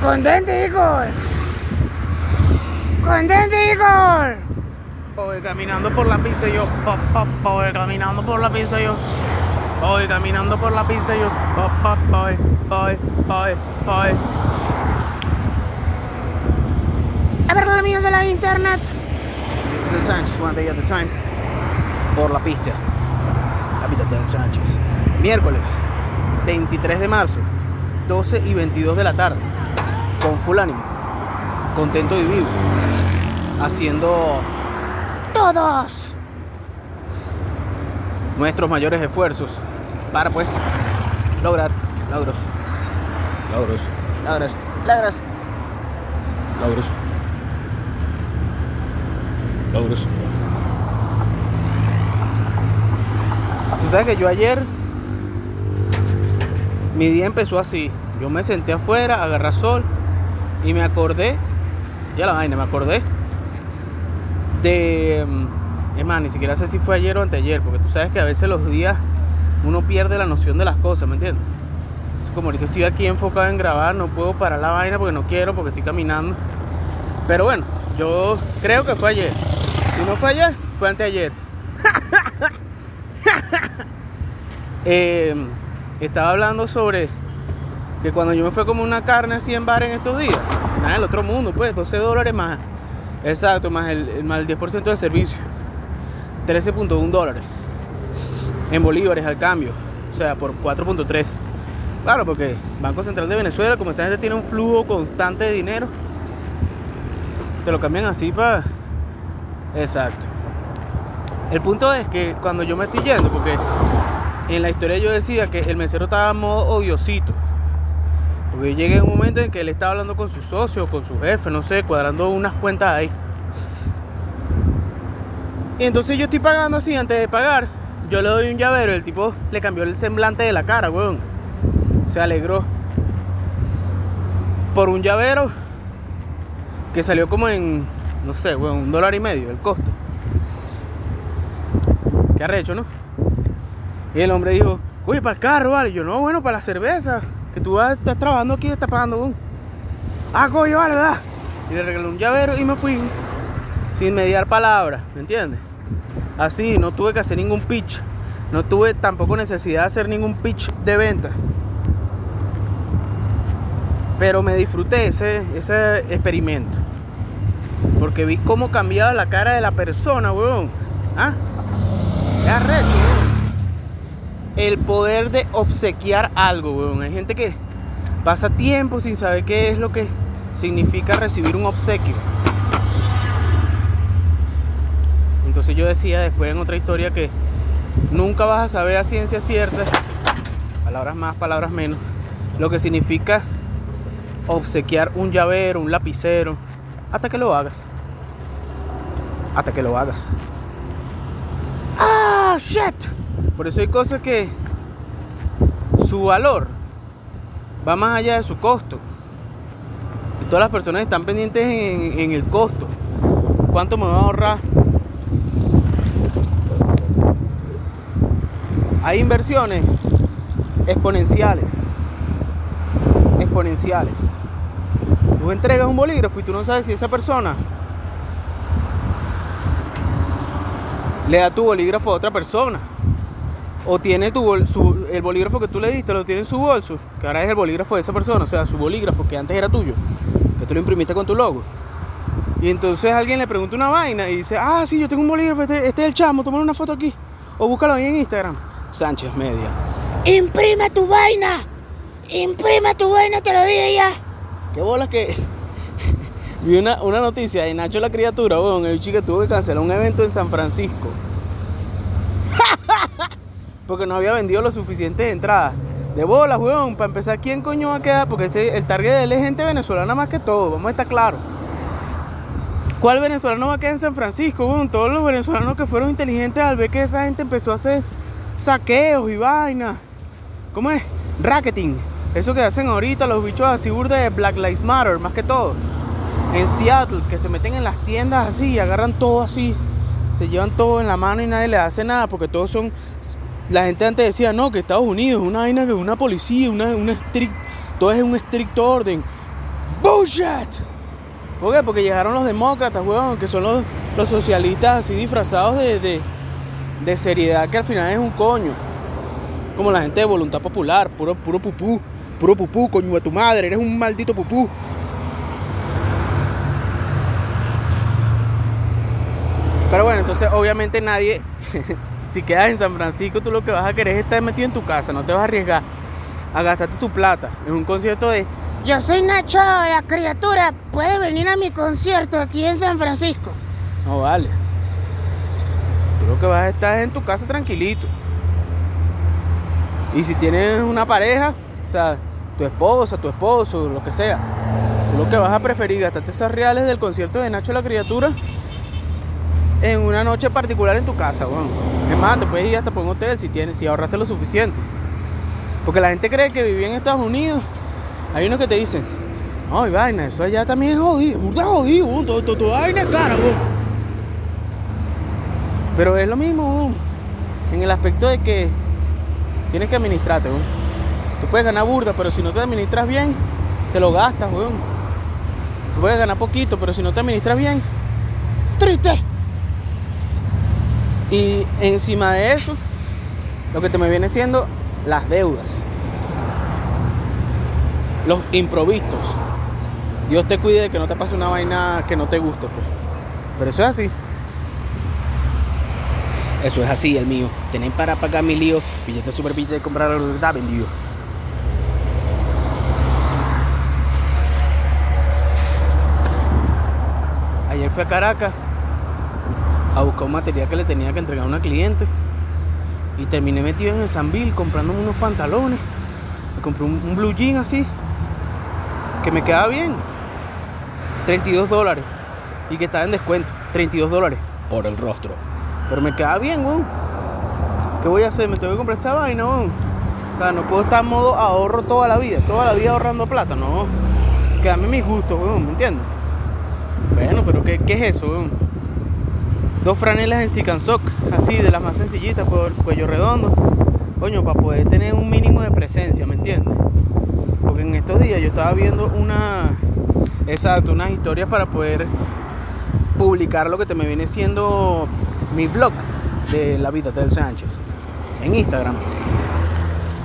Condente Igor. Condente Igor. Voy caminando por la pista yo, voy caminando por la pista yo. Voy caminando por la pista yo, voy, voy, voy, voy. A ver los amigos de la internet. This is el Sánchez, one day at a time. Por la pista. Hábitat del Sánchez. Miércoles, 23 de marzo, 12 y 22 de la tarde. Con full ánimo. Contento y vivo. Haciendo Todos. nuestros mayores esfuerzos para pues lograr logros. Logros. Logros. Logros. Logros. Logros. Tú sabes que yo ayer mi día empezó así. Yo me senté afuera, agarré sol y me acordé, ya la vaina, me acordé de mm, es más, ni siquiera sé si fue ayer o anteayer, porque tú sabes que a veces los días uno pierde la noción de las cosas, ¿me entiendes? Es como ahorita estoy aquí enfocado en grabar, no puedo parar la vaina porque no quiero, porque estoy caminando. Pero bueno, yo creo que fue ayer. Si no fue ayer, fue anteayer. Eh, estaba hablando sobre que cuando yo me fui como una carne así en bar en estos días, nada del otro mundo, pues 12 dólares más, exacto, más el, más el 10% del servicio, 13.1 dólares en bolívares al cambio, o sea, por 4.3. Claro, porque Banco Central de Venezuela, como esa gente tiene un flujo constante de dinero, te lo cambian así para... Exacto. El punto es que cuando yo me estoy yendo, porque en la historia yo decía que el mesero estaba modo odiosito. Porque en un momento en que él estaba hablando con su socio, con su jefe, no sé, cuadrando unas cuentas ahí. Y entonces yo estoy pagando así, antes de pagar, yo le doy un llavero, el tipo le cambió el semblante de la cara, weón. Se alegró. Por un llavero que salió como en, no sé, weón, un dólar y medio el costo. Qué arrecho, ¿no? Y el hombre dijo, oye, para el carro, vale. Y yo, no, bueno, para la cerveza. Que tú vas, estás trabajando aquí, estás pagando, weón. Ah, coño, vale, ¿verdad? Y le regalé un llavero y me fui. Sin mediar palabras, ¿me entiendes? Así, no tuve que hacer ningún pitch. No tuve tampoco necesidad de hacer ningún pitch de venta. Pero me disfruté ese, ese experimento. Porque vi cómo cambiaba la cara de la persona, weón. ¿Ah? Es arrecho. El poder de obsequiar algo, weón. Hay gente que pasa tiempo sin saber qué es lo que significa recibir un obsequio. Entonces yo decía después en otra historia que nunca vas a saber a ciencia cierta, palabras más, palabras menos, lo que significa obsequiar un llavero, un lapicero, hasta que lo hagas. Hasta que lo hagas. Ah, shit. Por eso hay cosas que su valor va más allá de su costo. Y todas las personas están pendientes en, el costo. ¿Cuánto me va a ahorrar? Hay inversiones exponenciales. Exponenciales. Tú entregas un bolígrafo y tú no sabes si esa persona le da tu bolígrafo a otra persona. O tiene tu bol- su- el bolígrafo que tú le diste, lo tiene en su bolso, que ahora es el bolígrafo de esa persona, o sea, su bolígrafo que antes era tuyo, que tú lo imprimiste con tu logo. Y entonces alguien le pregunta una vaina y dice, ah, sí, yo tengo un bolígrafo, este, este es el chamo, tómale una foto aquí. O búscalo ahí en Instagram. Sánchez Media. Imprime tu vaina. Imprime tu vaina, te lo dije ya. Qué bolas que. Vi una, una noticia de Nacho la criatura, weón. El chico tuvo que cancelar un evento en San Francisco. Porque no había vendido lo suficientes entradas. De bolas, weón. Para empezar, ¿quién coño va a quedar? Porque el target de él es gente venezolana más que todo. Vamos a estar claros. ¿Cuál venezolano va a quedar en San Francisco, weón? Todos los venezolanos que fueron inteligentes al ver que esa gente empezó a hacer saqueos y vainas. ¿Cómo es? Racketing. Eso que hacen ahorita los bichos así burda de Black Lives Matter, más que todo. En Seattle, que se meten en las tiendas así y agarran todo así. Se llevan todo en la mano y nadie le hace nada porque todos son... La gente antes decía, no, que Estados Unidos es una vaina que una policía, una, una estrict- todo es un estricto orden. bullshit. ¿Por qué? Porque llegaron los demócratas, weón, que son los, los socialistas así disfrazados de, de, seriedad, que al final es un coño. Como la gente de voluntad popular, puro, puro pupú, puro pupú, coño de tu madre, eres un maldito pupú. Pero bueno, entonces obviamente nadie, si quedas en San Francisco, tú lo que vas a querer es estar metido en tu casa, no te vas a arriesgar a gastarte tu plata en un concierto de... Yo soy Nacho, la criatura. Puede venir a mi concierto aquí en San Francisco. No vale. Tú lo que vas a estar es en tu casa tranquilito. Y si tienes una pareja, o sea, tu esposa, tu esposo, lo que sea, tú lo que vas a preferir gastarte esas reales del concierto de Nacho la criatura en una noche particular en tu casa, weón. Es más, te puedes ir hasta por un hotel si tienes, si ahorraste lo suficiente. Porque la gente cree que vivir en Estados Unidos, hay unos que te dicen, ay vaina, eso allá también es jodido, burda jodido, weón, todo, todo, vaina es cara. Pero es lo mismo, en el aspecto de que tienes que administrarte, weón. Tú puedes ganar burda, pero si no te administras bien, te lo gastas, weón. Tú puedes ganar poquito, pero si no te administras bien, Triste. Y encima de eso, lo que te me viene siendo las deudas. Los improvistos. Dios te cuide de que no te pase una vaina que no te guste, pues. Pero eso es así. Eso es así, el mío. Tenéis para pagar mi lío. Billete super billete de comprar que está vendido. Ayer fui a Caracas a buscar un material que le tenía que entregar a una cliente. Y terminé metido en el Sanville comprándome unos pantalones. Me compré un, un blue jean así. Que me quedaba bien. 32 dólares. Y que estaba en descuento. 32 dólares por el rostro. Pero me quedaba bien, weón. ¿Qué voy a hacer? Me tengo que comprar esa vaina, weón. O sea, no puedo estar en modo ahorro toda la vida. Toda la vida ahorrando plata, no. Quédame mis gustos, weón, ¿me entiendes? Bueno, pero ¿qué, qué es eso, weón? Dos franelas en Sicansoc, así, de las más sencillitas, por cuello redondo. Coño, para poder tener un mínimo de presencia, ¿me entiendes? Porque en estos días yo estaba viendo una. Exacto, unas historias para poder publicar lo que te me viene siendo mi blog de la vida del Sánchez en Instagram.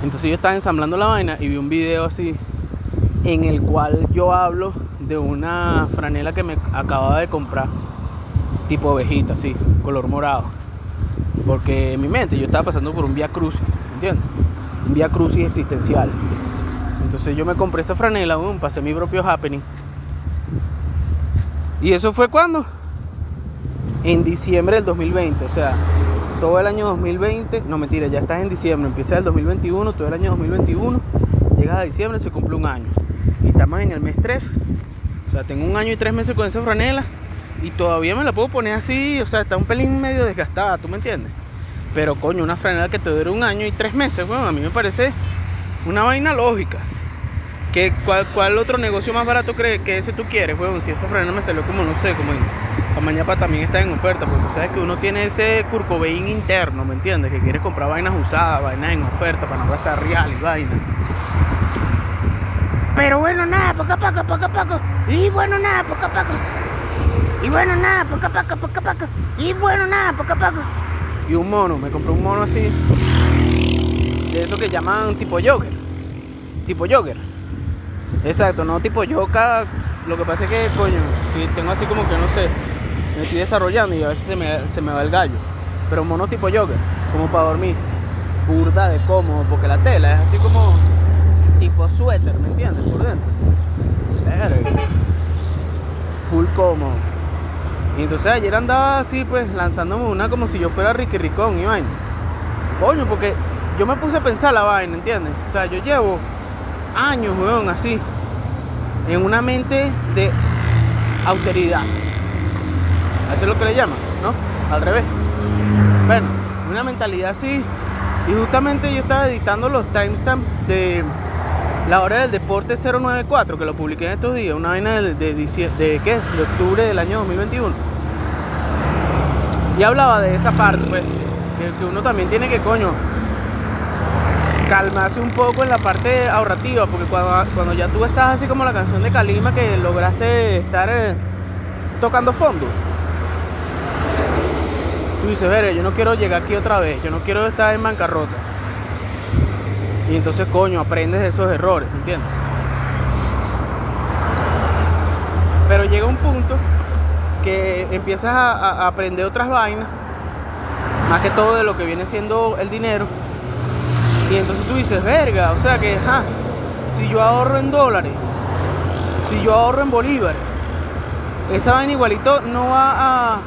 Entonces yo estaba ensamblando la vaina y vi un video así en el cual yo hablo de una franela que me acababa de comprar tipo ovejita, así, color morado. Porque en mi mente yo estaba pasando por un vía crucis, ¿entiendes? Un vía crucis existencial. Entonces yo me compré esa franela, boom, pasé mi propio happening. ¿Y eso fue cuando? En diciembre del 2020, o sea, todo el año 2020, no mentira, ya estás en diciembre, empieza el 2021, todo el año 2021, llegas a diciembre, se cumple un año. Y estamos en el mes 3, o sea, tengo un año y tres meses con esa franela y todavía me la puedo poner así, o sea, está un pelín medio desgastada, ¿tú me entiendes? Pero coño, una franela que te dure un año y tres meses, bueno, a mí me parece una vaina lógica. ¿Qué, cuál, cuál, otro negocio más barato crees que ese tú quieres, weón? Si esa franela me salió como, no sé, como en Amañapa también está en oferta, porque tú sabes que uno tiene ese curcobeín interno, ¿me entiendes? Que quieres comprar vainas usadas, vainas en oferta para no gastar real y vaina. Pero bueno, nada, poco a poco, poco a poco. Y bueno, nada, poco a poco. Y bueno, nada, poco a poco, poco a poco. Y bueno, nada, poco a. Y un mono, me compré un mono así. De eso que llaman tipo jogger. Tipo jogger. Exacto, no tipo yoga. Lo que pasa es que, coño, tengo así como que no sé. Me estoy desarrollando y a veces se me, se me va el gallo. Pero un mono tipo jogger, como para dormir. Burda de cómodo, porque la tela es así como tipo suéter, ¿me entiendes? Por dentro. Verga. Y entonces ayer andaba así, pues, lanzándome una como si yo fuera Ricky Ricón y vaina. Coño, porque yo me puse a pensar la vaina, ¿entiendes? O sea, yo llevo años, weón, así, en una mente de austeridad. Eso es lo que le llaman, ¿no? Al revés. Bueno, una mentalidad así. Y justamente yo estaba editando los timestamps de la hora del deporte 094, que lo publiqué en estos días, una vaina de, de, de, ¿qué? de octubre del año 2021. Y hablaba de esa parte, pues, que, uno también tiene que, coño, calmarse un poco en la parte ahorrativa, porque cuando, cuando ya tú estás así como la canción de Kalima que lograste estar eh, tocando fondo, tú dices, verga, yo no quiero llegar aquí otra vez, yo no quiero estar en bancarrota. Y entonces, coño, aprendes de esos errores, ¿me entiendes? Pero llega un punto que empiezas a, aprender otras vainas, más que todo de lo que viene siendo el dinero. Y entonces tú dices, verga, o sea que, ja, si yo ahorro en dólares, si yo ahorro en bolívares, esa vaina igualito no va a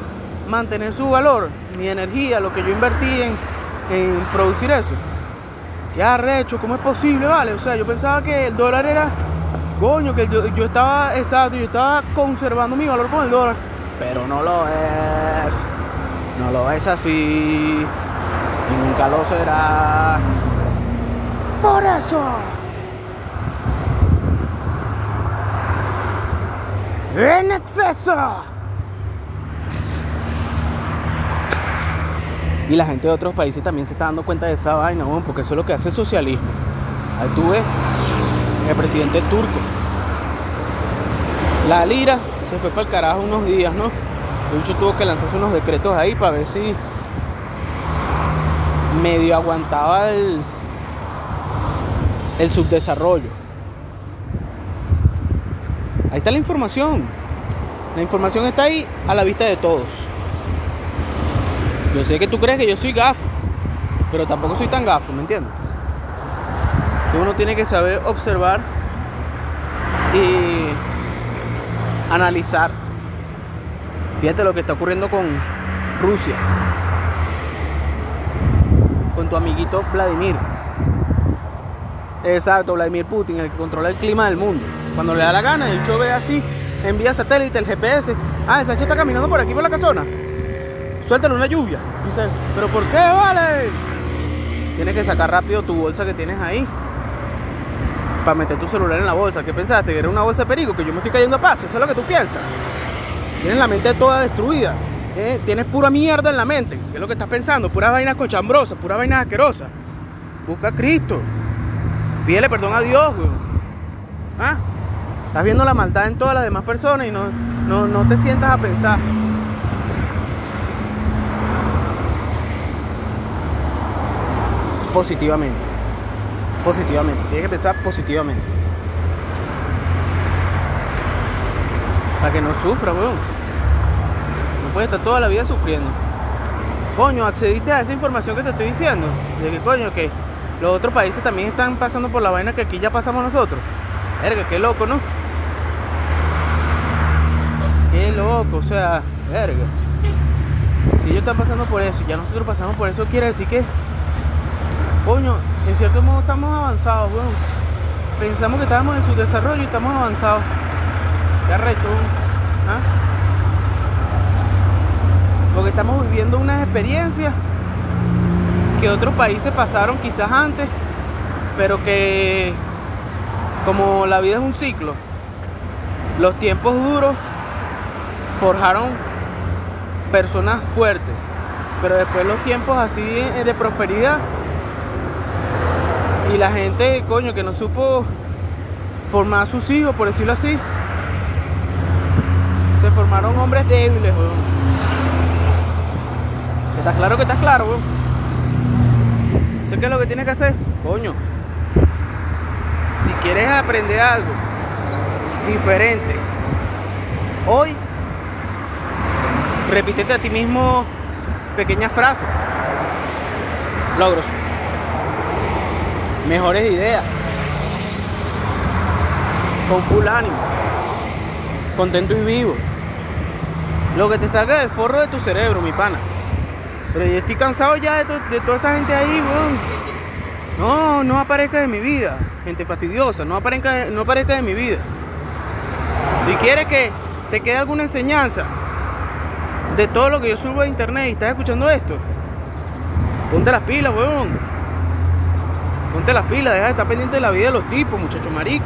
mantener su valor, mi energía, lo que yo invertí en producir eso. Qué arrecho, ¿cómo es posible, vale? O sea, yo pensaba que el dólar era, coño, que yo, yo estaba, exacto, yo estaba conservando mi valor con el dólar, pero no lo es, no lo es así, y nunca lo será. Por eso. En exceso. Y la gente de otros países también se está dando cuenta de esa vaina, weón, porque eso es lo que hace el socialismo. Ahí tú ves el presidente turco. La lira se fue para el carajo unos días, ¿no? De hecho tuvo que lanzarse unos decretos ahí para ver si medio aguantaba el, el subdesarrollo. Ahí está la información. La información está ahí a la vista de todos. Yo sé que tú crees que yo soy gafo, pero tampoco soy tan gafo, ¿me entiendes? Si uno tiene que saber observar y analizar. Fíjate lo que está ocurriendo con Rusia, con tu amiguito Vladimir. Exacto, Vladimir Putin, el que controla el clima del mundo. Cuando le da la gana, el show ve así, envía satélite, el GPS. Ah, esa está caminando por aquí por la casona. Suéltale una lluvia. Dice, ¿pero por qué, vale? Tienes que sacar rápido tu bolsa que tienes ahí. Para meter tu celular en la bolsa. ¿Qué pensaste? ¿Que era una bolsa de perico? Que yo me estoy cayendo a paso. Eso es lo que tú piensas. Tienes la mente toda destruida. ¿eh? Tienes pura mierda en la mente. ¿Qué es lo que estás pensando? Puras vainas cochambrosas, puras vainas asquerosas. Busca a Cristo. Pídele perdón a Dios, güey. ¿Ah? Estás viendo la maldad en todas las demás personas y no, no, no te sientas a pensar. Positivamente. Positivamente. Tienes que pensar positivamente. Para que no sufra, weón. No puedes estar toda la vida sufriendo. Coño, accediste a esa información que te estoy diciendo. De que coño, que los otros países también están pasando por la vaina que aquí ya pasamos nosotros. Verga, qué loco, ¿no? Qué loco, o sea, verga. Si ellos están pasando por eso y ya nosotros pasamos por eso, quiere decir que, coño, en cierto modo estamos avanzados. Pensamos que estábamos en su desarrollo y estamos avanzados. Qué arrecho. ¿Ah? Porque estamos viviendo unas experiencias que otros países pasaron quizás antes, pero que como la vida es un ciclo, los tiempos duros forjaron personas fuertes, pero después los tiempos así de prosperidad y la gente, coño, que no supo formar a sus hijos, por decirlo así, se formaron hombres débiles, weón. ¿Estás claro que estás claro, weón? ¿Sé qué es lo que tienes que hacer? Coño. Si quieres aprender algo diferente, hoy repítete a ti mismo pequeñas frases, logros, mejores ideas, con full ánimo, contento y vivo. Lo que te salga del forro de tu cerebro, mi pana. Pero yo estoy cansado ya de, to- toda esa gente ahí, weón. No, no aparezca de mi vida. Gente fastidiosa, no aparezca, no aparezca de mi vida. Si quieres que te quede alguna enseñanza de todo lo que yo subo a internet y estás escuchando esto, ponte las pilas, weón. Ponte las pilas, deja de estar pendiente de la vida de los tipos, muchacho marico.